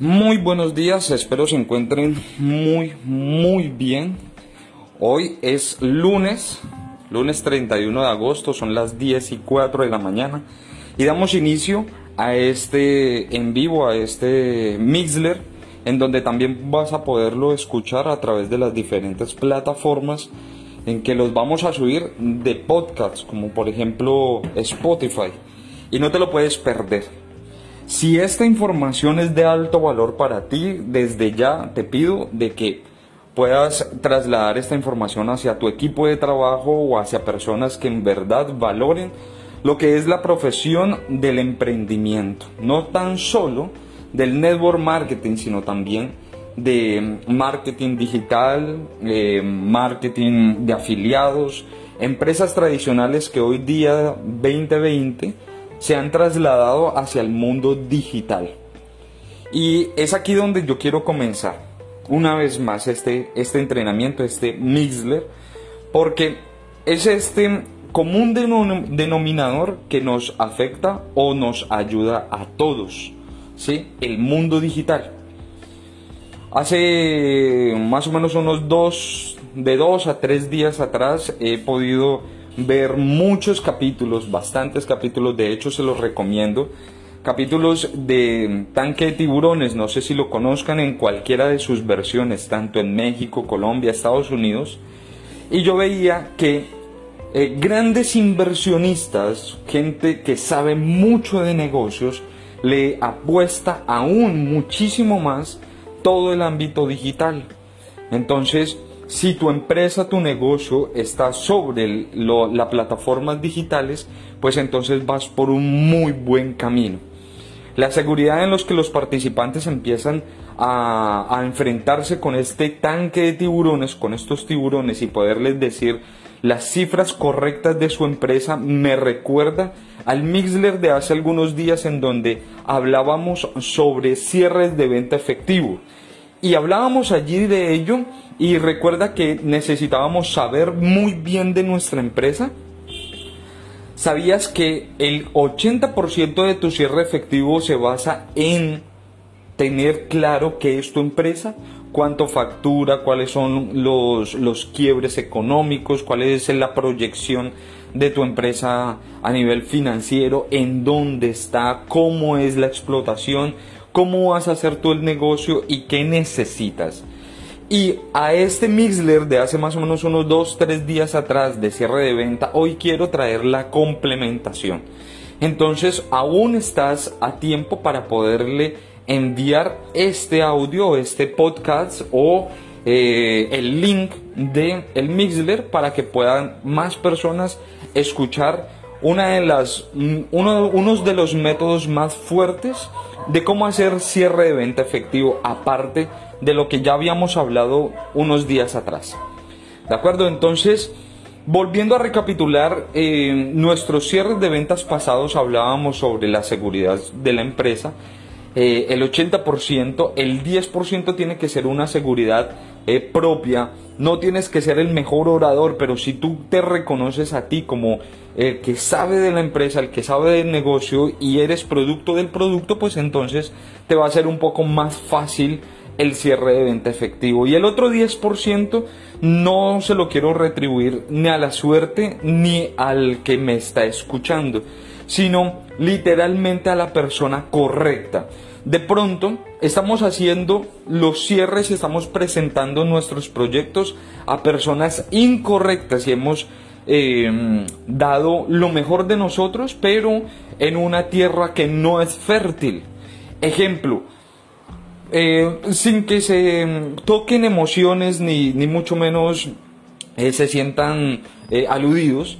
Muy buenos días, espero se encuentren muy, muy bien. Hoy es lunes, lunes 31 de agosto, son las 10 y 4 de la mañana y damos inicio a este en vivo, a este Mixler, en donde también vas a poderlo escuchar a través de las diferentes plataformas en que los vamos a subir de podcasts, como por ejemplo Spotify, y no te lo puedes perder. Si esta información es de alto valor para ti, desde ya te pido de que puedas trasladar esta información hacia tu equipo de trabajo o hacia personas que en verdad valoren lo que es la profesión del emprendimiento, no tan solo del network marketing, sino también de marketing digital, eh, marketing de afiliados, empresas tradicionales que hoy día 2020 se han trasladado hacia el mundo digital. Y es aquí donde yo quiero comenzar una vez más este, este entrenamiento, este Mixler, porque es este común denominador que nos afecta o nos ayuda a todos, ¿sí? El mundo digital. Hace más o menos unos dos, de dos a tres días atrás he podido ver muchos capítulos, bastantes capítulos, de hecho se los recomiendo. Capítulos de Tanque de Tiburones, no sé si lo conozcan en cualquiera de sus versiones, tanto en México, Colombia, Estados Unidos. Y yo veía que eh, grandes inversionistas, gente que sabe mucho de negocios, le apuesta aún muchísimo más todo el ámbito digital. Entonces, si tu empresa, tu negocio está sobre las plataformas digitales, pues entonces vas por un muy buen camino. La seguridad en los que los participantes empiezan a, a enfrentarse con este tanque de tiburones, con estos tiburones y poderles decir las cifras correctas de su empresa me recuerda al Mixler de hace algunos días en donde hablábamos sobre cierres de venta efectivo. Y hablábamos allí de ello y recuerda que necesitábamos saber muy bien de nuestra empresa. ¿Sabías que el 80% de tu cierre efectivo se basa en tener claro qué es tu empresa? ¿Cuánto factura? ¿Cuáles son los, los quiebres económicos? ¿Cuál es la proyección de tu empresa a nivel financiero? ¿En dónde está? ¿Cómo es la explotación? ¿Cómo vas a hacer tú el negocio? ¿Y qué necesitas? Y a este Mixler de hace más o menos unos 2-3 días atrás de cierre de venta, hoy quiero traer la complementación. Entonces aún estás a tiempo para poderle enviar este audio, este podcast o eh, el link de el Mixler para que puedan más personas escuchar una de las, uno, unos de los métodos más fuertes de cómo hacer cierre de venta efectivo aparte de lo que ya habíamos hablado unos días atrás. ¿De acuerdo? Entonces, volviendo a recapitular, eh, nuestros cierres de ventas pasados hablábamos sobre la seguridad de la empresa. Eh, el 80%, el 10% tiene que ser una seguridad eh, propia. No tienes que ser el mejor orador, pero si tú te reconoces a ti como el que sabe de la empresa, el que sabe del negocio y eres producto del producto, pues entonces te va a ser un poco más fácil el cierre de venta efectivo. Y el otro 10% no se lo quiero retribuir ni a la suerte ni al que me está escuchando, sino literalmente a la persona correcta. De pronto estamos haciendo los cierres, estamos presentando nuestros proyectos a personas incorrectas y hemos em, dado lo mejor de nosotros, pero en una tierra que no es fértil. Ejemplo, eh, sin que se toquen emociones ni, ni mucho menos eh, se sientan eh, aludidos.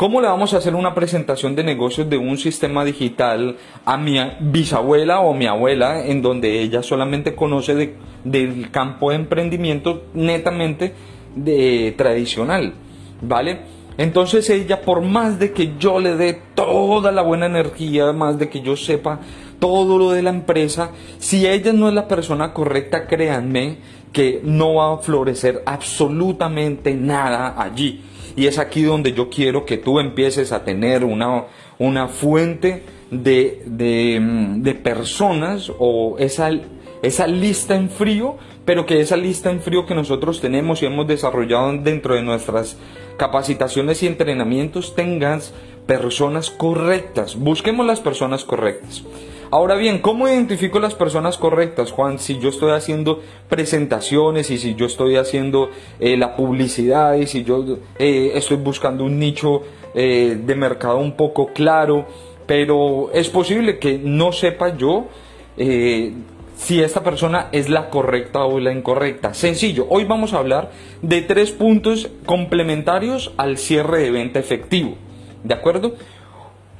¿Cómo le vamos a hacer una presentación de negocios de un sistema digital a mi bisabuela o mi abuela en donde ella solamente conoce de, del campo de emprendimiento netamente de, tradicional? ¿Vale? Entonces ella, por más de que yo le dé toda la buena energía, más de que yo sepa todo lo de la empresa, si ella no es la persona correcta, créanme que no va a florecer absolutamente nada allí. Y es aquí donde yo quiero que tú empieces a tener una, una fuente de, mm, de personas o esa, esa lista en frío, pero que esa lista en frío que nosotros tenemos y hemos desarrollado dentro de nuestras capacitaciones y entrenamientos tengas personas correctas. Busquemos las personas correctas. Ahora bien, ¿cómo identifico las personas correctas, Juan? Si yo estoy haciendo presentaciones y si yo estoy haciendo eh, la publicidad y si yo eh, estoy buscando un nicho eh, de mercado un poco claro, pero es posible que no sepa yo si esta persona es la correcta o la incorrecta. Sencillo, hoy vamos a hablar de tres puntos complementarios al cierre de venta efectivo. ¿De acuerdo?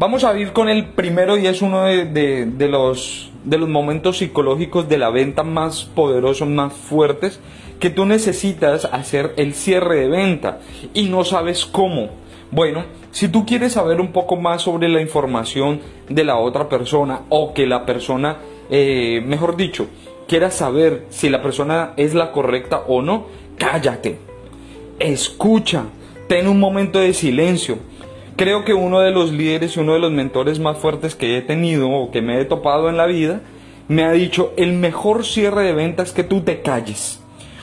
Vamos a ir con el primero y es uno de, los, de los momentos psicológicos de la venta más poderosos, más fuertes, que tú necesitas hacer el cierre de venta y no sabes cómo. Bueno, si tú quieres saber un poco más sobre la información de la otra persona o que la persona, eh, mejor dicho, quiera saber si la persona es la correcta o no, cállate, escucha, ten un momento de silencio creo que uno de los líderes y uno de los mentores más fuertes que he tenido o que me he topado en la vida me ha dicho, el mejor cierre de ventas es que tú te calles.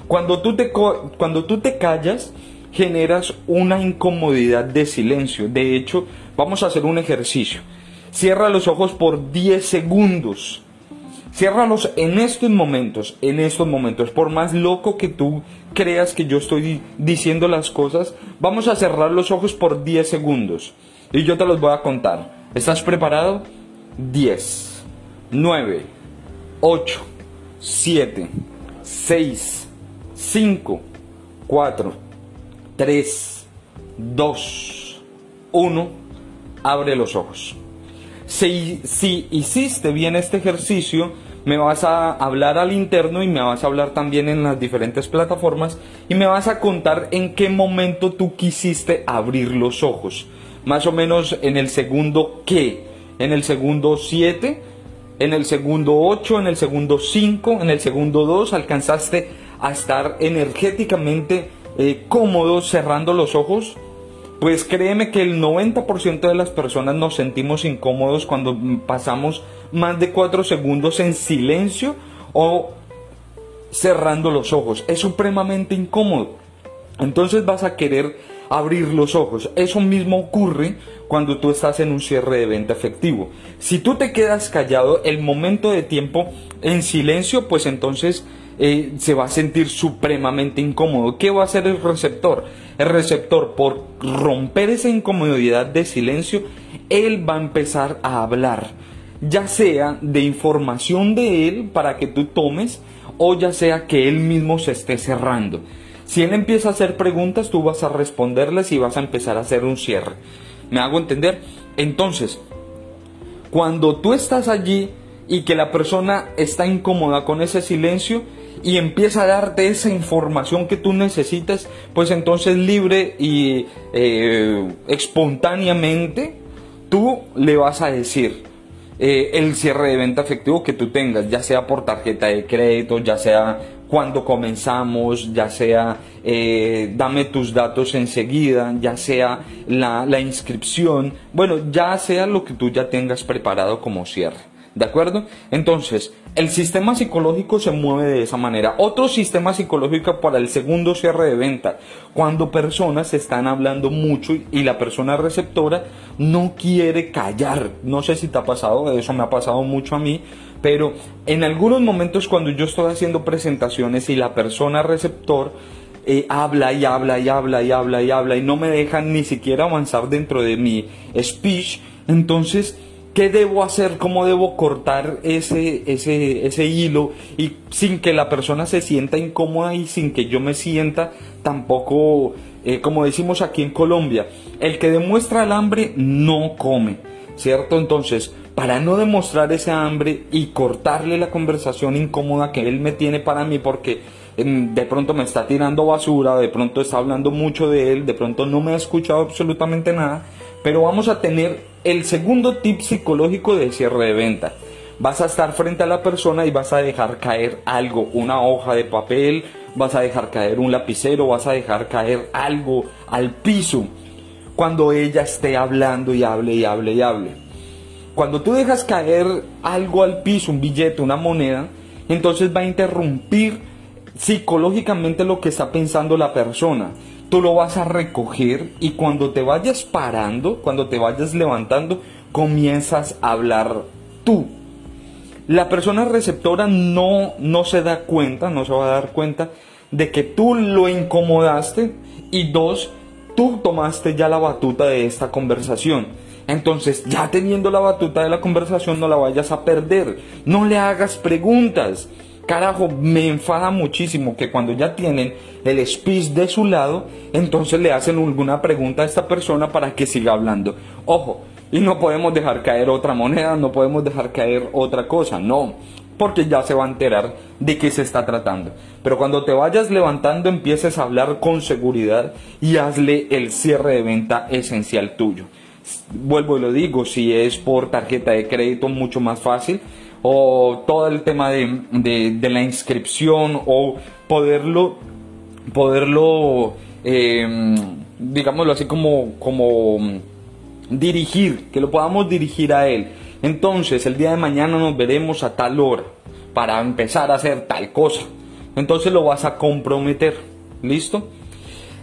Cuando tú te, cuando tú te callas, generas una incomodidad de silencio. De hecho, vamos a hacer un ejercicio. Cierra los ojos por 10 segundos. Ciérralos en estos momentos, en estos momentos. Por más loco que tú creas que yo estoy diciendo las cosas, vamos a cerrar los ojos por 10 segundos. Y yo te los voy a contar. ¿Estás preparado? 10, 9, 8, 7, 6, 5, 4, 3, 2, 1. Abre los ojos. Si, si hiciste bien este ejercicio, me vas a hablar al interno y me vas a hablar también en las diferentes plataformas y me vas a contar en qué momento tú quisiste abrir los ojos. Más o menos en el segundo qué, en el segundo 7, en el segundo 8, en el segundo 5, en el segundo 2, alcanzaste a estar energéticamente eh, cómodo cerrando los ojos. Pues créeme que el 90% de las personas nos sentimos incómodos cuando pasamos más de cuatro segundos en silencio o cerrando los ojos. Es supremamente incómodo. Entonces vas a querer abrir los ojos. Eso mismo ocurre cuando tú estás en un cierre de venta efectivo. Si tú te quedas callado el momento de tiempo en silencio, pues entonces eh, se va a sentir supremamente incómodo. ¿Qué va a hacer el receptor? El receptor, por romper esa incomodidad de silencio, él va a empezar a hablar ya sea de información de él para que tú tomes o ya sea que él mismo se esté cerrando. Si él empieza a hacer preguntas, tú vas a responderles y vas a empezar a hacer un cierre. ¿Me hago entender? Entonces, cuando tú estás allí y que la persona está incómoda con ese silencio y empieza a darte esa información que tú necesitas, pues entonces libre y eh, espontáneamente tú le vas a decir, eh, el cierre de venta efectivo que tú tengas, ya sea por tarjeta de crédito, ya sea cuando comenzamos, ya sea eh, dame tus datos enseguida, ya sea la, la inscripción, bueno, ya sea lo que tú ya tengas preparado como cierre. ¿De acuerdo? Entonces, el sistema psicológico se mueve de esa manera. Otro sistema psicológico para el segundo cierre de venta, cuando personas están hablando mucho y la persona receptora no quiere callar. No sé si te ha pasado, eso me ha pasado mucho a mí, pero en algunos momentos cuando yo estoy haciendo presentaciones y la persona receptor eh, habla y habla y habla y habla y habla y no me dejan ni siquiera avanzar dentro de mi speech, entonces ¿Qué debo hacer? ¿Cómo debo cortar ese, ese, ese hilo? Y sin que la persona se sienta incómoda y sin que yo me sienta tampoco, eh, como decimos aquí en Colombia, el que demuestra el hambre no come, ¿cierto? Entonces, para no demostrar ese hambre y cortarle la conversación incómoda que él me tiene para mí, porque de pronto me está tirando basura, de pronto está hablando mucho de él, de pronto no me ha escuchado absolutamente nada, pero vamos a tener el segundo tip psicológico de cierre de venta. Vas a estar frente a la persona y vas a dejar caer algo, una hoja de papel, vas a dejar caer un lapicero, vas a dejar caer algo al piso cuando ella esté hablando y hable y hable y hable. Cuando tú dejas caer algo al piso, un billete, una moneda, entonces va a interrumpir psicológicamente lo que está pensando la persona. Tú lo vas a recoger y cuando te vayas parando, cuando te vayas levantando, comienzas a hablar tú. La persona receptora no, no se da cuenta, no se va a dar cuenta de que tú lo incomodaste y dos, tú tomaste ya la batuta de esta conversación. Entonces, ya teniendo la batuta de la conversación, no la vayas a perder. No le hagas preguntas. Carajo, me enfada muchísimo que cuando ya tienen el speech de su lado, entonces le hacen alguna pregunta a esta persona para que siga hablando. Ojo, y no podemos dejar caer otra moneda, no podemos dejar caer otra cosa, no porque ya se va a enterar de qué se está tratando. Pero cuando te vayas levantando empieces a hablar con seguridad y hazle el cierre de venta esencial tuyo. Vuelvo y lo digo, si es por tarjeta de crédito mucho más fácil o todo el tema de, la inscripción o poderlo, poderlo em, digámoslo así como, como dirigir, que lo podamos dirigir a él entonces, el día de mañana nos veremos a tal hora para empezar a hacer tal cosa. Entonces lo vas a comprometer. ¿Listo?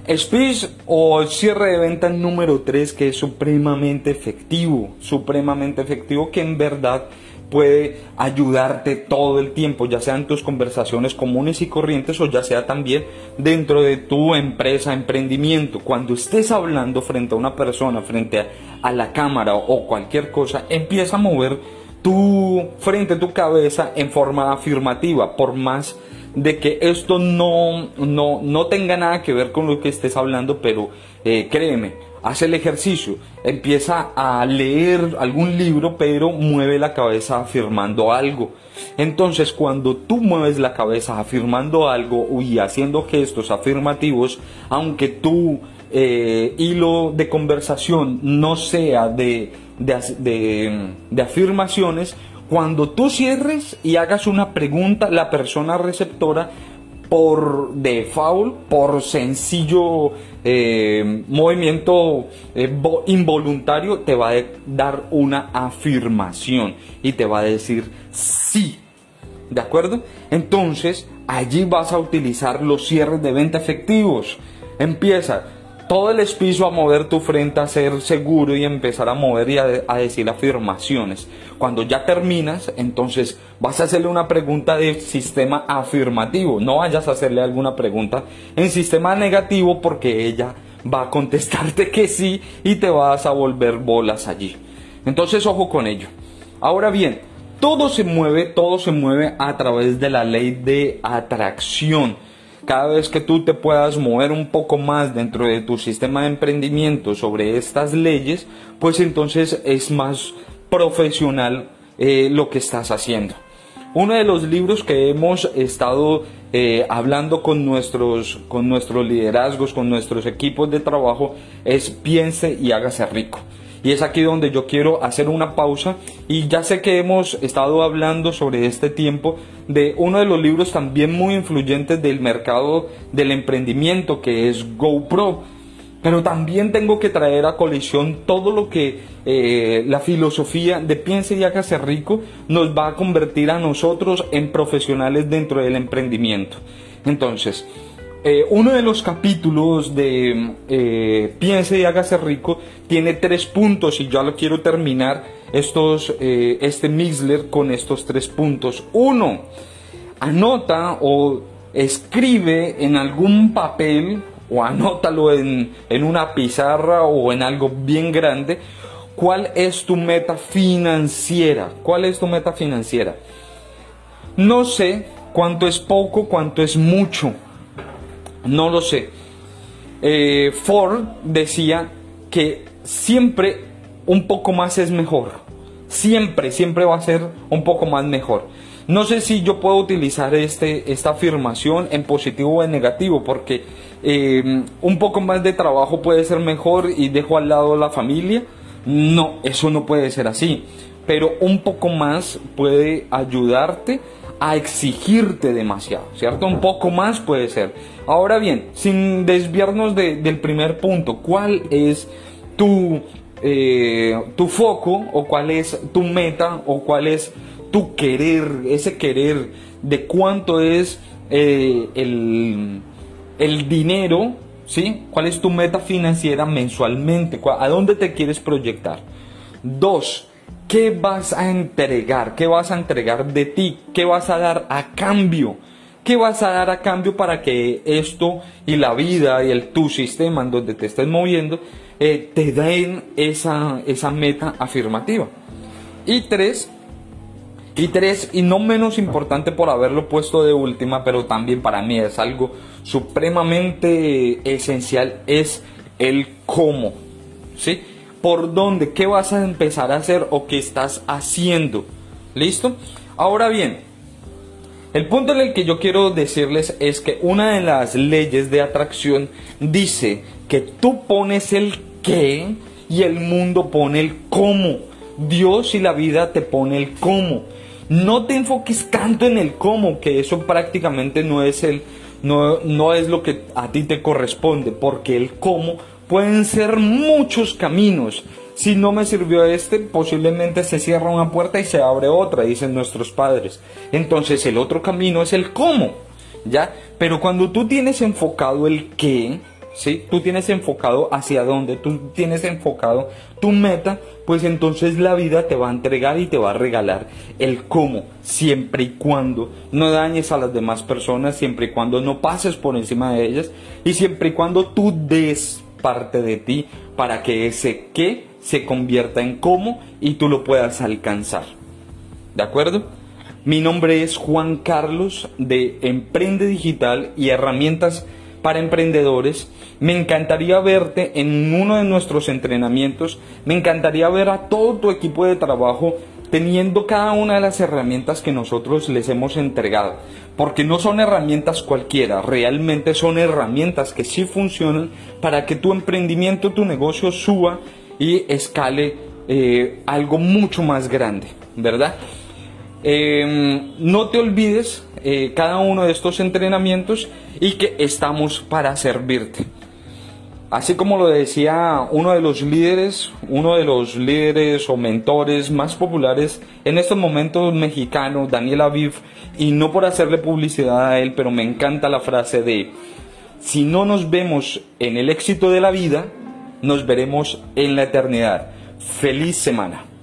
Speech o cierre de venta número 3 que es supremamente efectivo, supremamente efectivo que en verdad puede ayudarte todo el tiempo, ya sea en tus conversaciones comunes y corrientes o ya sea también dentro de tu empresa, emprendimiento. Cuando estés hablando frente a una persona, frente a, la cámara o cualquier cosa, empieza a mover tu frente, tu cabeza en forma afirmativa, por más de que esto no, no, no tenga nada que ver con lo que estés hablando, pero eh, créeme, haz el ejercicio, empieza a leer algún libro, pero mueve la cabeza afirmando algo. Entonces, cuando tú mueves la cabeza afirmando algo y haciendo gestos afirmativos, aunque tu eh, hilo de conversación no sea de, de afirmaciones, cuando tú cierres y hagas una pregunta, la persona receptora por default, por sencillo eh, movimiento eh, involuntario, te va a dar una afirmación y te va a decir sí. ¿De acuerdo? Entonces, allí vas a utilizar los cierres de venta efectivos. Empieza todo el espizo a mover tu frente a ser seguro y empezar a mover y a, decir afirmaciones. Cuando ya terminas, entonces vas a hacerle una pregunta de sistema afirmativo. No vayas a hacerle alguna pregunta en sistema negativo porque ella va a contestarte que sí y te vas a volver bolas allí. Entonces ojo con ello. Ahora bien, todo se mueve, todo se mueve a través de la ley de atracción cada vez que tú te puedas mover un poco más dentro de tu sistema de emprendimiento sobre estas leyes, pues entonces es más profesional eh, lo que estás haciendo. Uno de los libros que hemos estado eh, hablando con nuestros, con nuestros liderazgos, con nuestros equipos de trabajo, es Piense y hágase rico. Y es aquí donde yo quiero hacer una pausa y ya sé que hemos estado hablando sobre este tiempo de uno de los libros también muy influyentes del mercado del emprendimiento que es GoPro. Pero también tengo que traer a colisión todo lo que eh, la filosofía de piense y hágase rico nos va a convertir a nosotros en profesionales dentro del emprendimiento. Entonces, eh, uno de los capítulos de eh, Piense y hágase rico tiene tres puntos y ya lo quiero terminar estos, eh, este Mixler con estos tres puntos. Uno, anota o escribe en algún papel o anótalo en, en una pizarra o en algo bien grande cuál es tu meta financiera. ¿Cuál es tu meta financiera? No sé cuánto es poco, cuánto es mucho no lo sé. Eh, Ford decía que siempre un poco más es mejor. Siempre, siempre va a ser un poco más mejor. No sé si yo puedo utilizar este, esta afirmación en positivo o en negativo, porque eh, un poco más de trabajo puede ser mejor y dejo al lado la familia. No, eso no puede ser así. Pero un poco más puede ayudarte a exigirte demasiado, ¿cierto? Un poco más puede ser. Ahora bien, sin desviarnos del primer punto, ¿cuál es tu, eh, tu foco o cuál es tu meta o cuál es tu querer, ese querer de cuánto es eh, el, el dinero, ¿sí? ¿Cuál es tu meta financiera mensualmente? ¿A dónde te quieres proyectar? Dos, ¿qué vas a entregar? ¿Qué vas a entregar de ti? ¿Qué vas a dar a cambio? ¿Qué vas a dar a cambio para que esto y la vida y el tu sistema en donde te estés moviendo eh, te den esa, esa meta afirmativa? Y tres, y tres, y no menos importante por haberlo puesto de última, pero también para mí es algo supremamente esencial, es el cómo. ¿Sí? ¿Por dónde? ¿Qué vas a empezar a hacer o qué estás haciendo? ¿Listo? Ahora bien, el punto en el que yo quiero decirles es que una de las leyes de atracción dice que tú pones el qué y el mundo pone el cómo. Dios y la vida te pone el cómo no te enfoques tanto en el cómo, que eso prácticamente no es el no, no es lo que a ti te corresponde, porque el cómo pueden ser muchos caminos. Si no me sirvió este, posiblemente se cierra una puerta y se abre otra, dicen nuestros padres. Entonces el otro camino es el cómo, ¿ya? Pero cuando tú tienes enfocado el qué, ¿sí? Tú tienes enfocado hacia dónde, tú tienes enfocado tu meta, pues entonces la vida te va a entregar y te va a regalar el cómo, siempre y cuando no dañes a las demás personas, siempre y cuando no pases por encima de ellas y siempre y cuando tú des parte de ti para que ese qué se convierta en cómo y tú lo puedas alcanzar. ¿De acuerdo? Mi nombre es Juan Carlos de Emprende Digital y Herramientas para emprendedores. Me encantaría verte en uno de nuestros entrenamientos. Me encantaría ver a todo tu equipo de trabajo teniendo cada una de las herramientas que nosotros les hemos entregado. Porque no son herramientas cualquiera, realmente son herramientas que sí funcionan para que tu emprendimiento, tu negocio suba y escale eh, algo mucho más grande, ¿verdad? Em, no te olvides eh, cada uno de estos entrenamientos y que estamos para servirte. Así como lo decía uno de los líderes, uno de los líderes o mentores más populares en estos momentos mexicano, Daniel Aviv, y no por hacerle publicidad a él, pero me encanta la frase de, si no nos vemos en el éxito de la vida, nos veremos en la eternidad. Feliz semana.